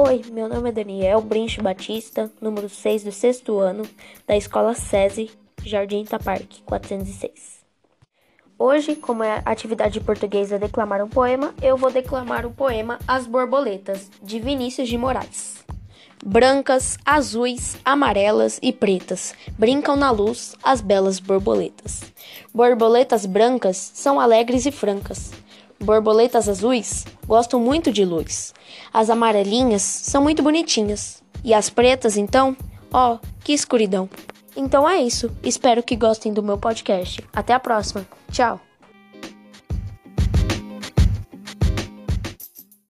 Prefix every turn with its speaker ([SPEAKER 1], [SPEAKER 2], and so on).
[SPEAKER 1] Oi, meu nome é Daniel Brinche Batista, número 6 do sexto ano, da Escola SESI, Jardim Itaparque, 406. Hoje, como é atividade de português é declamar um poema, eu vou declamar o poema As Borboletas, de Vinícius de Moraes. Brancas, azuis, amarelas e pretas brincam na luz as belas borboletas. Borboletas brancas são alegres e francas. Borboletas azuis gostam muito de luz. As amarelinhas são muito bonitinhas. E as pretas, então? Ó, oh, que escuridão. Então é isso. Espero que gostem do meu podcast. Até a próxima. Tchau.